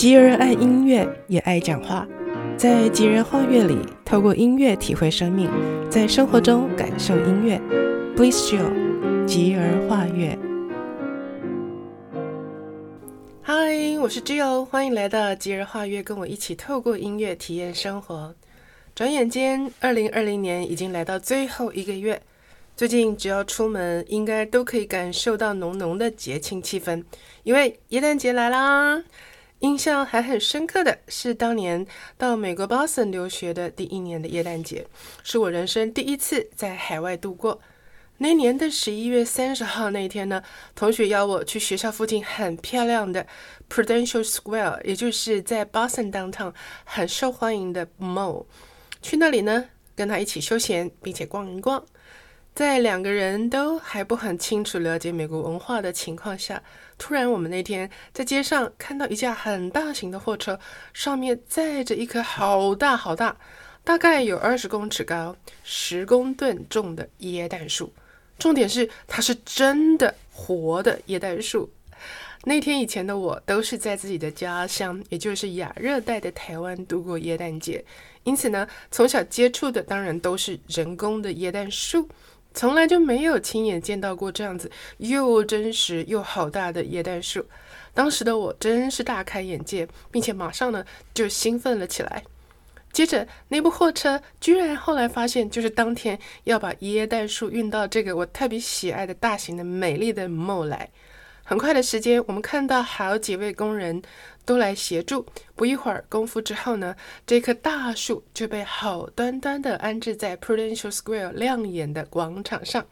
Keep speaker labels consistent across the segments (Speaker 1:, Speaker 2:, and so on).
Speaker 1: 吉儿爱音乐，也爱讲话。在吉儿画乐里，透过音乐体会生命，在生活中感受音乐。Bliss Jill，吉儿画乐。嗨，我是 Jill，欢迎来到吉儿画乐，跟我一起透过音乐体验生活。转眼间，二零二零年已经来到最后一个月。最近只要出门，应该都可以感受到浓浓的节庆气氛，因为耶诞节来啦！印象还很深刻的是，当年到美国 Boston 留学的第一年的耶诞节，是我人生第一次在海外度过。那年的十一月三十号那天呢，同学邀我去学校附近很漂亮的 Prudential Square，也就是在 Boston downtown 很受欢迎的 mall，去那里呢，跟他一起休闲，并且逛一逛。在两个人都还不很清楚了解美国文化的情况下，突然我们那天在街上看到一架很大型的货车，上面载着一棵好大好大，大概有二十公尺高、十公吨重的椰蛋树。重点是它是真的活的椰蛋树。那天以前的我都是在自己的家乡，也就是亚热带的台湾度过椰蛋节，因此呢，从小接触的当然都是人工的椰蛋树。从来就没有亲眼见到过这样子又真实又好大的椰蛋树，当时的我真是大开眼界，并且马上呢就兴奋了起来。接着那部货车居然后来发现，就是当天要把椰蛋树运到这个我特别喜爱的大型的美丽的 mall 来。很快的时间，我们看到好几位工人都来协助。不一会儿功夫之后呢，这棵大树就被好端端地安置在 Prudential Square 亮眼的广场上，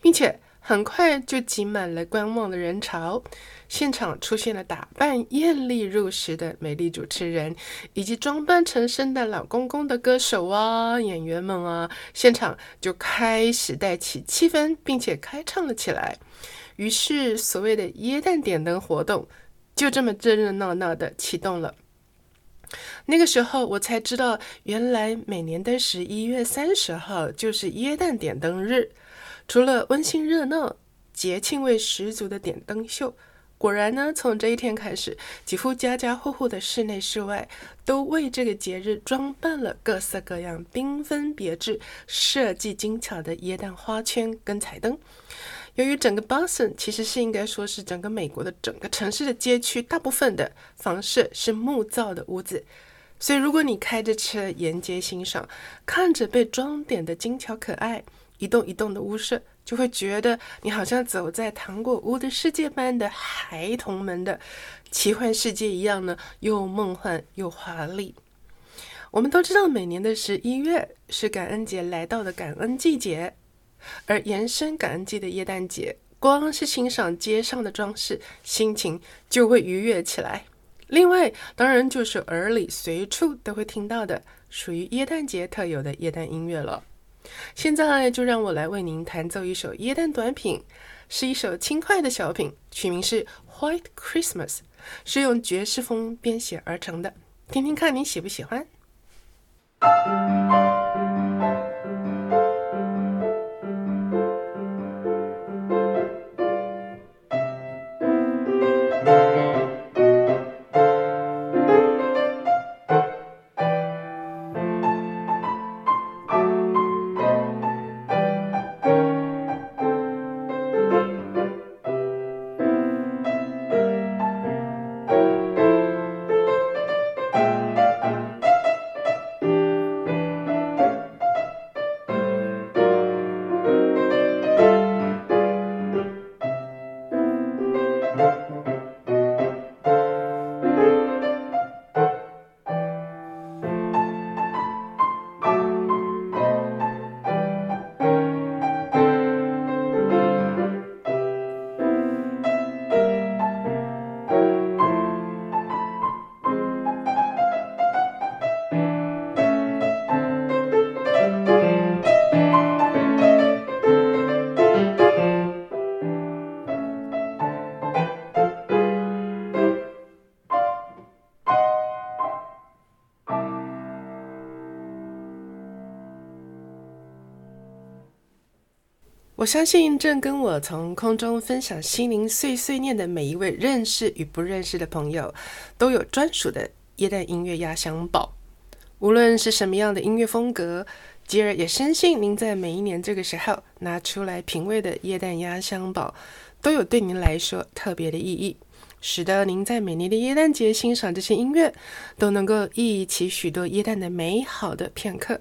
Speaker 1: 并且很快就挤满了观望的人潮。现场出现了打扮艳丽入时的美丽主持人，以及装扮成圣诞老公公的歌手啊、演员们啊，现场就开始带起气氛，并且开唱了起来。于是，所谓的耶诞点灯活动就这么热热闹闹的启动了。那个时候，我才知道，原来每年的十一月三十号就是耶诞点灯日。除了温馨热闹、节庆味十足的点灯秀，果然呢，从这一天开始，几乎家家户户的室内室外都为这个节日装扮了各色各样、缤纷别致、设计精巧的耶诞花圈跟彩灯。由于整个 Boston 其实是应该说是整个美国的整个城市的街区，大部分的房舍是木造的屋子，所以如果你开着车沿街欣赏，看着被装点的精巧可爱、一栋一栋的屋舍，就会觉得你好像走在糖果屋的世界般的孩童们的奇幻世界一样呢，又梦幻又华丽。我们都知道，每年的十一月是感恩节来到的感恩季节。而延伸感恩季的耶诞节，光是欣赏街上的装饰，心情就会愉悦起来。另外，当然就是耳里随处都会听到的属于耶诞节特有的耶诞音乐了。现在就让我来为您弹奏一首耶诞短品，是一首轻快的小品，取名是《White Christmas》，是用爵士风编写而成的。听听看，你喜不喜欢？我相信正跟我从空中分享心灵碎碎念的每一位认识与不认识的朋友，都有专属的耶诞音乐压箱宝。无论是什么样的音乐风格，吉尔也深信您在每一年这个时候拿出来品味的耶诞压箱宝，都有对您来说特别的意义，使得您在每年的耶诞节欣赏这些音乐，都能够忆起许多耶诞的美好的片刻。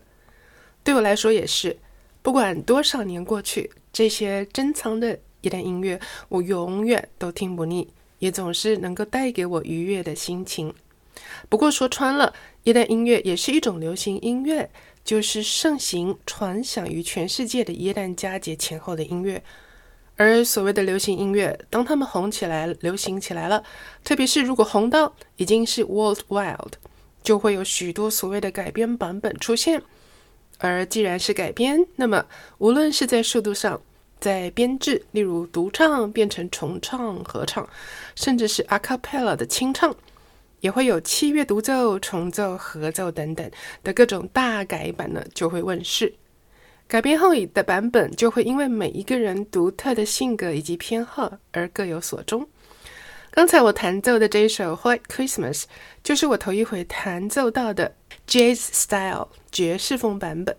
Speaker 1: 对我来说也是，不管多少年过去。这些珍藏的耶诞音乐，我永远都听不腻，也总是能够带给我愉悦的心情。不过说穿了，耶诞音乐也是一种流行音乐，就是盛行传响于全世界的耶诞佳节前后的音乐。而所谓的流行音乐，当他们红起来、流行起来了，特别是如果红到已经是 worldwide，就会有许多所谓的改编版本出现。而既然是改编，那么无论是在速度上，在编制，例如独唱变成重唱、合唱，甚至是 a cappella 的清唱，也会有器乐独奏、重奏、合奏等等的各种大改版呢，就会问世。改编后的版本就会因为每一个人独特的性格以及偏好而各有所钟。刚才我弹奏的这一首《White Christmas》，就是我头一回弹奏到的 Jazz Style 爵士风版本。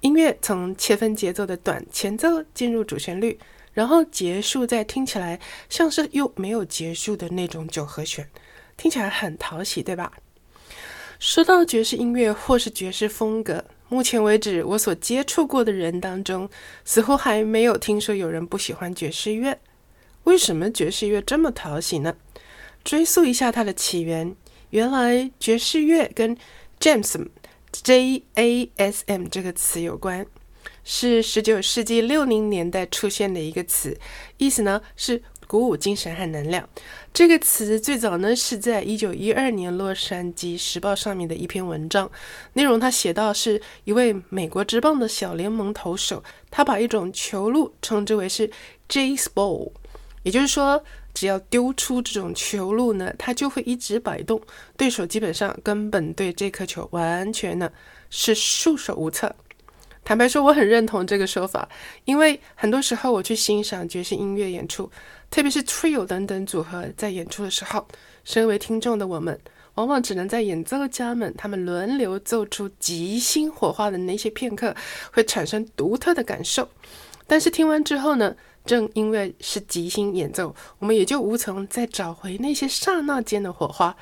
Speaker 1: 音乐从切分节奏的短前奏进入主旋律，然后结束在听起来像是又没有结束的那种九和弦，听起来很讨喜，对吧？说到爵士音乐或是爵士风格，目前为止我所接触过的人当中，似乎还没有听说有人不喜欢爵士乐。为什么爵士乐这么讨喜呢？追溯一下它的起源，原来爵士乐跟 Jazz J A S M 这个词有关，是十九世纪六零年代出现的一个词，意思呢是鼓舞精神和能量。这个词最早呢是在一九一二年《洛杉矶时报》上面的一篇文章，内容他写到是一位美国职棒的小联盟投手，他把一种球路称之为是 Jazz Ball。也就是说，只要丢出这种球路呢，它就会一直摆动，对手基本上根本对这颗球完全呢是束手无策。坦白说，我很认同这个说法，因为很多时候我去欣赏爵士音乐演出，特别是 trio 等等组合在演出的时候，身为听众的我们，往往只能在演奏家们他们轮流奏出即兴火花的那些片刻，会产生独特的感受。但是听完之后呢，正因为是即兴演奏，我们也就无从再找回那些刹那间的火花，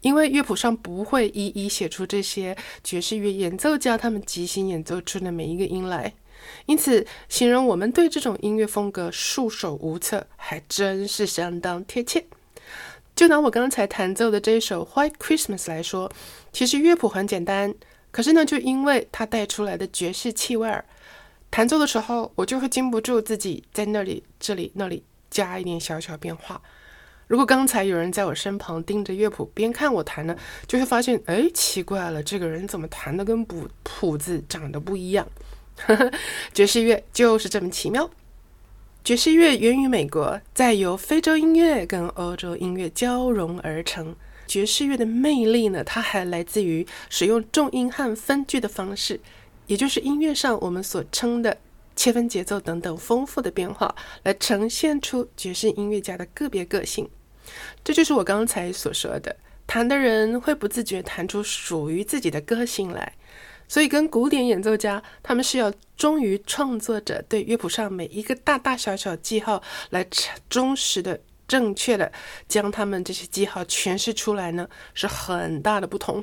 Speaker 1: 因为乐谱上不会一一写出这些爵士乐演奏家他们即兴演奏出的每一个音来，因此形容我们对这种音乐风格束手无策，还真是相当贴切。就拿我刚才弹奏的这一首《White Christmas》来说，其实乐谱很简单，可是呢，就因为它带出来的爵士气味儿。弹奏的时候，我就会禁不住自己在那里、这里、那里加一点小小变化。如果刚才有人在我身旁盯着乐谱边看我弹呢，就会发现，哎，奇怪了，这个人怎么弹的跟谱谱子长得不一样？爵士乐就是这么奇妙。爵士乐源于美国，再由非洲音乐跟欧洲音乐交融而成。爵士乐的魅力呢，它还来自于使用重音和分句的方式。也就是音乐上我们所称的切分节奏等等丰富的变化，来呈现出爵士音乐家的个别个性。这就是我刚才所说的，弹的人会不自觉弹出属于自己的个性来。所以跟古典演奏家，他们是要忠于创作者对乐谱上每一个大大小小记号来忠实的、正确的将他们这些记号诠释出来呢，是很大的不同。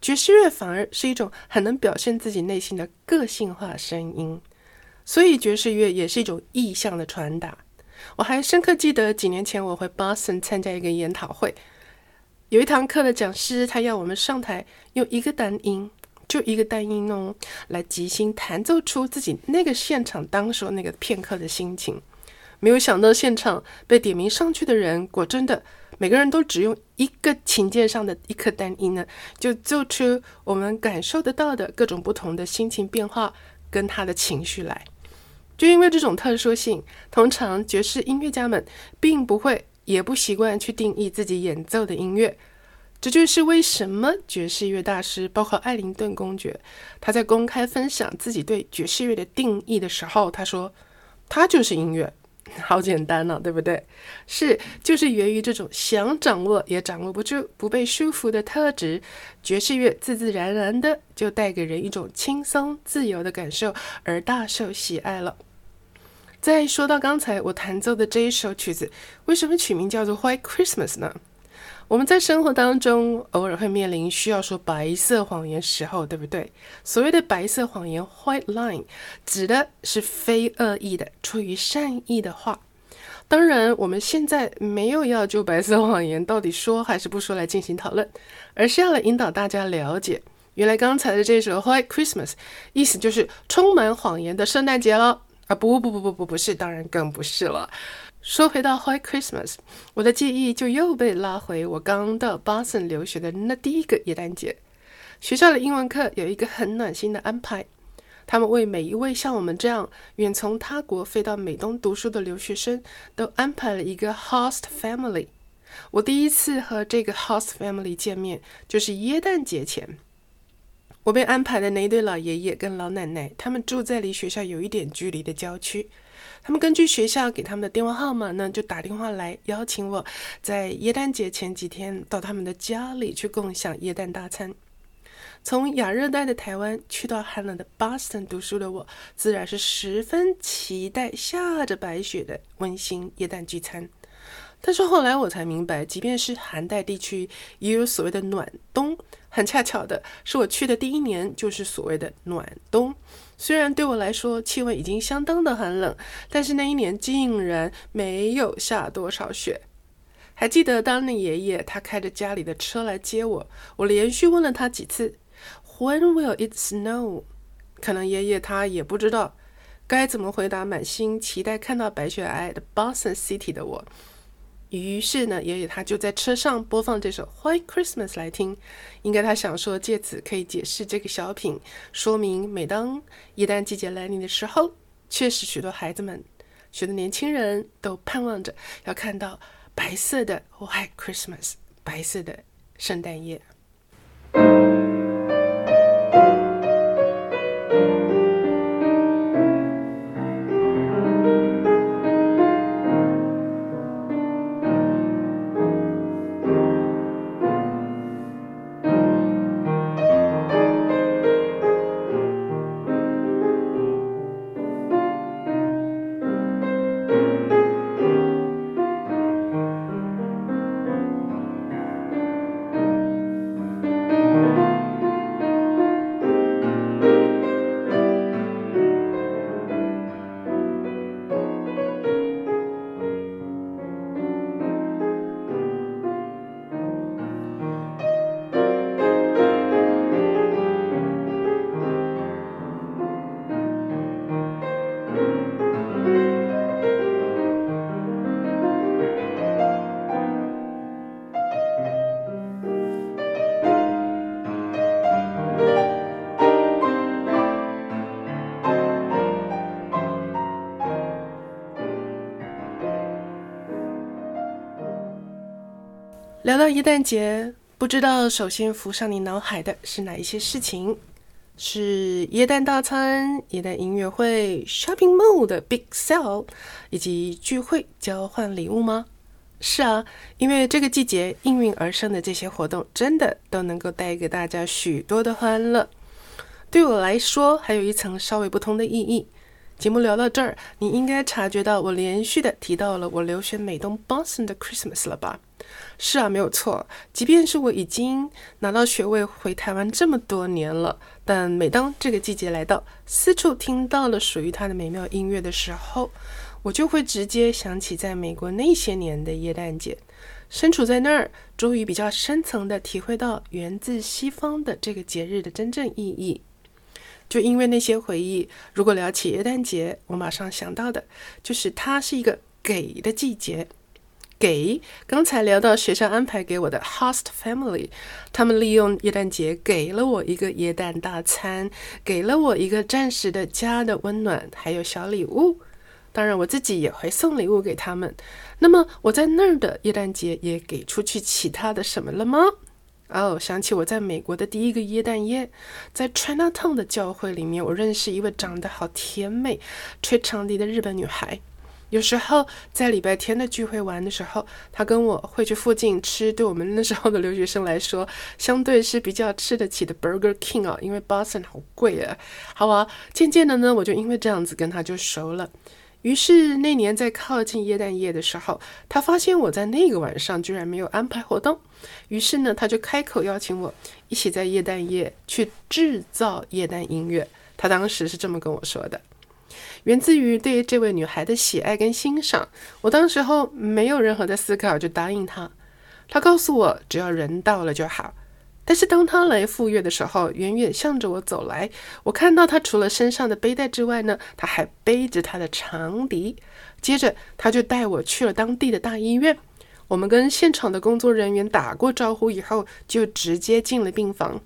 Speaker 1: 爵士乐反而是一种很能表现自己内心的个性化声音，所以爵士乐也是一种意象的传达。我还深刻记得几年前我回 Boston 参加一个研讨会，有一堂课的讲师他要我们上台用一个单音，就一个单音哦，来即兴弹奏出自己那个现场当时那个片刻的心情。没有想到现场被点名上去的人，果真的。每个人都只用一个琴键上的一颗单音呢，就奏出我们感受得到的各种不同的心情变化跟他的情绪来。就因为这种特殊性，通常爵士音乐家们并不会也不习惯去定义自己演奏的音乐。这就是为什么爵士乐大师，包括艾灵顿公爵，他在公开分享自己对爵士乐的定义的时候，他说：“他就是音乐，好简单呢、对不对？是，就是源于这种想掌握也掌握不住、不被束缚的特质，爵士乐自自然然的就带给人一种轻松自由的感受，而大受喜爱了。再说到刚才我弹奏的这一首曲子，为什么取名叫做《White Christmas》呢？我们在生活当中偶尔会面临需要说白色谎言时候，对不对？所谓的白色谎言 （white line） 指的是非恶意的、出于善意的话。当然，我们现在没有要就白色谎言到底说还是不说来进行讨论，而是要来引导大家了解，原来刚才的这首《White Christmas》意思就是充满谎言的圣诞节了啊！不不不不不，不是，当然更不是了。说回到 White Christmas，我的记忆就又被拉回我刚到 Boston 留学的那第一个耶诞节。学校的英文课有一个很暖心的安排，他们为每一位像我们这样远从他国飞到美东读书的留学生都安排了一个 host family。我第一次和这个 host family 见面，就是耶诞节前。我被安排的那一对老爷爷跟老奶奶，他们住在离学校有一点距离的郊区。他们根据学校给他们的电话号码呢，就打电话来邀请我，在耶诞节前几天到他们的家里去共享耶诞大餐。从亚热带的台湾去到寒冷的 Boston 读书的我，自然是十分期待下着白雪的温馨耶诞聚餐。但是后来我才明白，即便是寒带地区，也有所谓的暖冬。很恰巧的是，我去的第一年就是所谓的暖冬。虽然对我来说气温已经相当的寒冷，但是那一年竟然没有下多少雪。还记得当年爷爷他开着家里的车来接我，我连续问了他几次：“When will it snow？” 可能爷爷他也不知道该怎么回答满心期待看到白雪皑皑的 Boston City 的我。于是呢，爷爷他就在车上播放这首《White Christmas》来听，应该他想说借此可以解释这个小品，说明每当一旦季节来临的时候，确实许多孩子们、许多年轻人都盼望着要看到白色的 White Christmas，白色的圣诞夜。聊到耶诞节，不知道首先浮上你脑海的是哪一些事情？是耶诞大餐、耶诞音乐会、shopping mall 的 big sale，以及聚会交换礼物吗？是啊，因为这个季节应运而生的这些活动，真的都能够带给大家许多的欢乐。对我来说，还有一层稍微不同的意义。节目聊到这儿，你应该察觉到我连续的提到了我留学美东 Boston 的 Christmas 了吧？是啊，没有错。即便是我已经拿到学位回台湾这么多年了，但每当这个季节来到，四处听到了属于它的美妙音乐的时候，我就会直接想起在美国那些年的耶诞节。身处在那儿，终于比较深层的体会到源自西方的这个节日的真正意义。就因为那些回忆，如果聊起耶诞节，我马上想到的就是它是一个给的季节。给刚才聊到学校安排给我的 host family，他们利用耶诞节给了我一个耶诞大餐，给了我一个暂时的家的温暖，还有小礼物。当然，我自己也会送礼物给他们。那么我在那儿的耶诞节也给出去其他的什么了吗？哦，想起我在美国的第一个耶诞夜，在 Chinatown 的教会里面，我认识一位长得好甜美、吹长笛的日本女孩。有时候在礼拜天的聚会玩的时候，他跟我会去附近吃，对我们那时候的留学生来说，相对是比较吃得起的 Burger King 啊，因为 Boston 好贵啊。好啊，渐渐的呢，我就因为这样子跟他就熟了。于是那年在靠近耶诞夜的时候，他发现我在那个晚上居然没有安排活动，于是呢，他就开口邀请我一起在耶诞夜去制造耶诞音乐。他当时是这么跟我说的。源自于对这位女孩的喜爱跟欣赏，我当时候没有任何的思考就答应她。她告诉我只要人到了就好。但是当她来赴约的时候，远远向着我走来，我看到她除了身上的背带之外呢，她还背着她的长笛。接着她就带我去了当地的大医院。我们跟现场的工作人员打过招呼以后，就直接进了病房。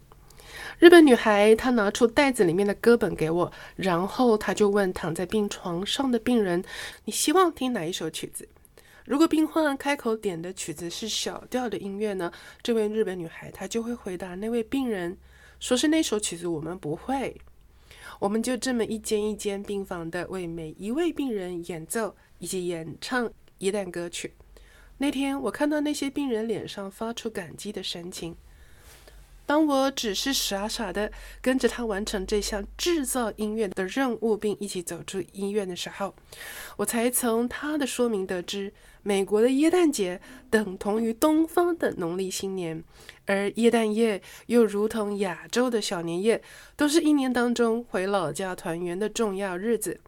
Speaker 1: 日本女孩她拿出袋子里面的歌本给我，然后她就问躺在病床上的病人：“你希望听哪一首曲子？”如果病患开口点的曲子是小调的音乐呢，这位日本女孩她就会回答那位病人，说是那首曲子我们不会。我们就这么一间一间病房的为每一位病人演奏以及演唱一段歌曲。那天我看到那些病人脸上发出感激的神情。当我只是傻傻的跟着他完成这项制造音乐的任务，并一起走出医院的时候，我才从他的说明得知，美国的耶诞节等同于东方的农历新年，而耶诞夜又如同亚洲的小年夜，都是一年当中回老家团圆的重要日子。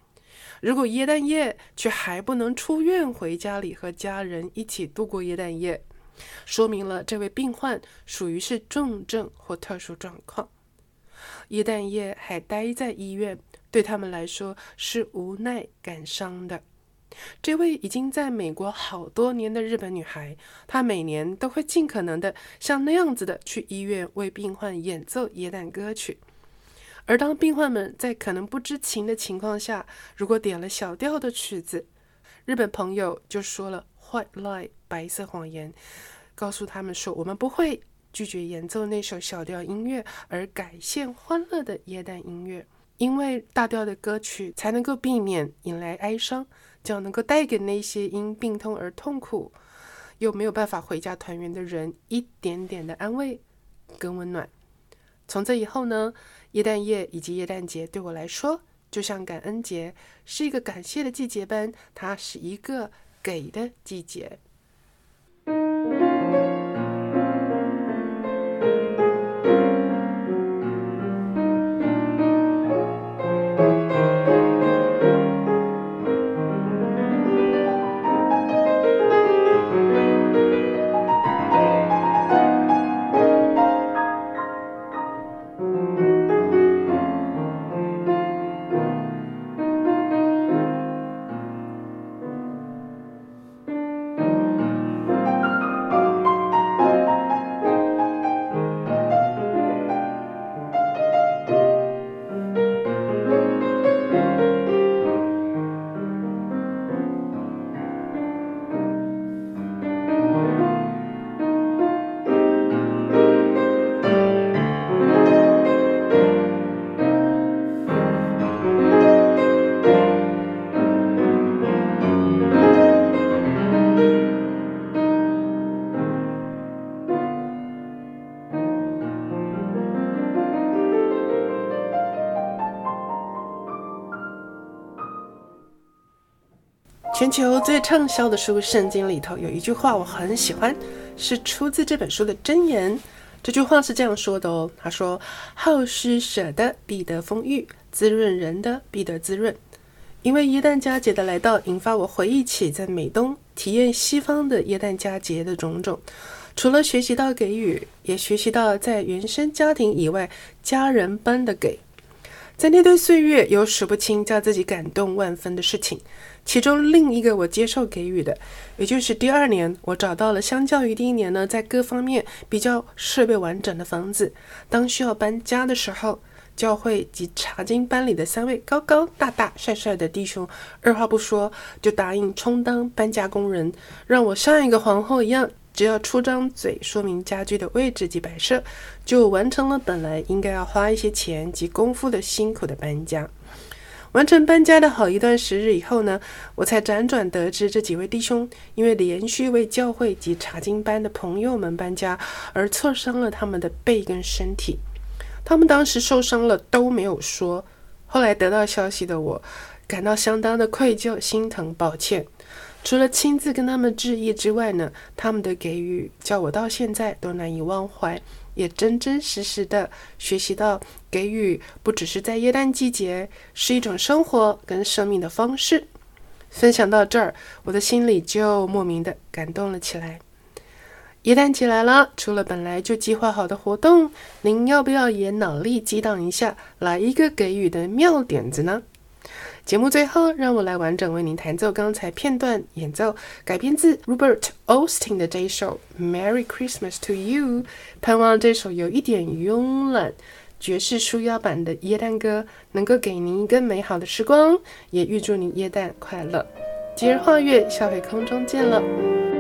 Speaker 1: 如果耶诞夜却还不能出院回家里和家人一起度过耶诞夜，说明了这位病患属于是重症或特殊状况。耶诞夜还待在医院，对他们来说是无奈感伤的。这位已经在美国好多年的日本女孩，她每年都会尽可能的像那样子的去医院为病患演奏耶诞歌曲。而当病患们在可能不知情的情况下，如果点了小调的曲子，日本朋友就说了。White lie，白色谎言，告诉他们说，我们不会拒绝演奏那首小调音乐，而改献欢乐的耶诞音乐，因为大调的歌曲才能够避免引来哀伤，这样能够带给那些因病痛而痛苦又没有办法回家团圆的人一点点的安慰跟温暖。从这以后呢，耶诞夜以及耶诞节对我来说，就像感恩节是一个感谢的季节般，它是一个。给的季节。全球最畅销的书《圣经》里头有一句话我很喜欢，是出自这本书的箴言。这句话是这样说的哦：“他说，好施舍的必得丰裕，滋润人的必得滋润。”因为耶诞佳节的来到，引发我回忆起在美东体验西方的耶诞佳节的种种。除了学习到给予，也学习到在原生家庭以外家人般的给。在那段岁月，有数不清叫自己感动万分的事情。其中另一个我接受给予的，也就是第二年，我找到了相较于第一年呢，在各方面比较设备完整的房子。当需要搬家的时候，教会及查经班里的三位高高大大、帅帅的弟兄，二话不说就答应充当搬家工人，让我像一个皇后一样只要出张嘴说明家具的位置及摆设，就完成了本来应该要花一些钱及功夫的辛苦的搬家。完成搬家的好一段时日以后呢，我才辗转得知这几位弟兄因为连续为教会及查经班的朋友们搬家而挫伤了他们的背跟身体。他们当时受伤了都没有说，后来得到消息的我感到相当的愧疚、心疼、抱歉。除了亲自跟他们致意之外呢，他们的给予叫我到现在都难以忘怀。也真真实实的学习到，给予不只是在耶诞季节，是一种生活跟生命的方式。分享到这儿，我的心里就莫名的感动了起来。耶诞节来了，除了本来就计划好的活动，您要不要也脑力激荡一下，来一个给予的妙点子呢？节目最后，让我来完整为您弹奏刚才片段演奏，改编自 Robert Austin 的这一首《Merry Christmas to You》。盼望这首有一点慵懒、爵士舒压版的耶诞歌能够给您一个美好的时光，也预祝您耶诞快乐。节日画月，下回空中见了。